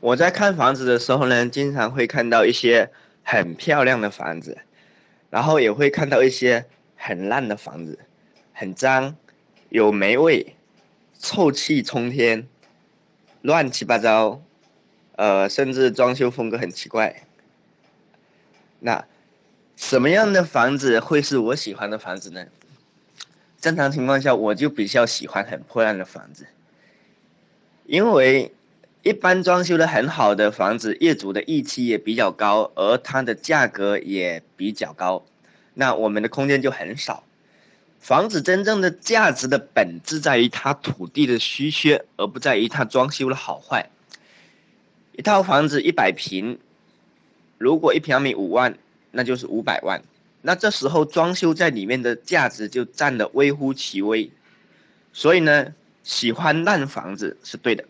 我在看房子的时候呢，经常会看到一些很漂亮的房子，然后也会看到一些很烂的房子，很脏，有霉味，臭气冲天，乱七八糟，呃，甚至装修风格很奇怪。那什么样的房子会是我喜欢的房子呢？正常情况下，我就比较喜欢很破烂的房子，因为。一般装修的很好的房子，业主的预期也比较高，而它的价格也比较高，那我们的空间就很少。房子真正的价值的本质在于它土地的稀缺，而不在于它装修的好坏。一套房子一百平，如果一平米五万，那就是五百万，那这时候装修在里面的价值就占得微乎其微。所以呢，喜欢烂房子是对的。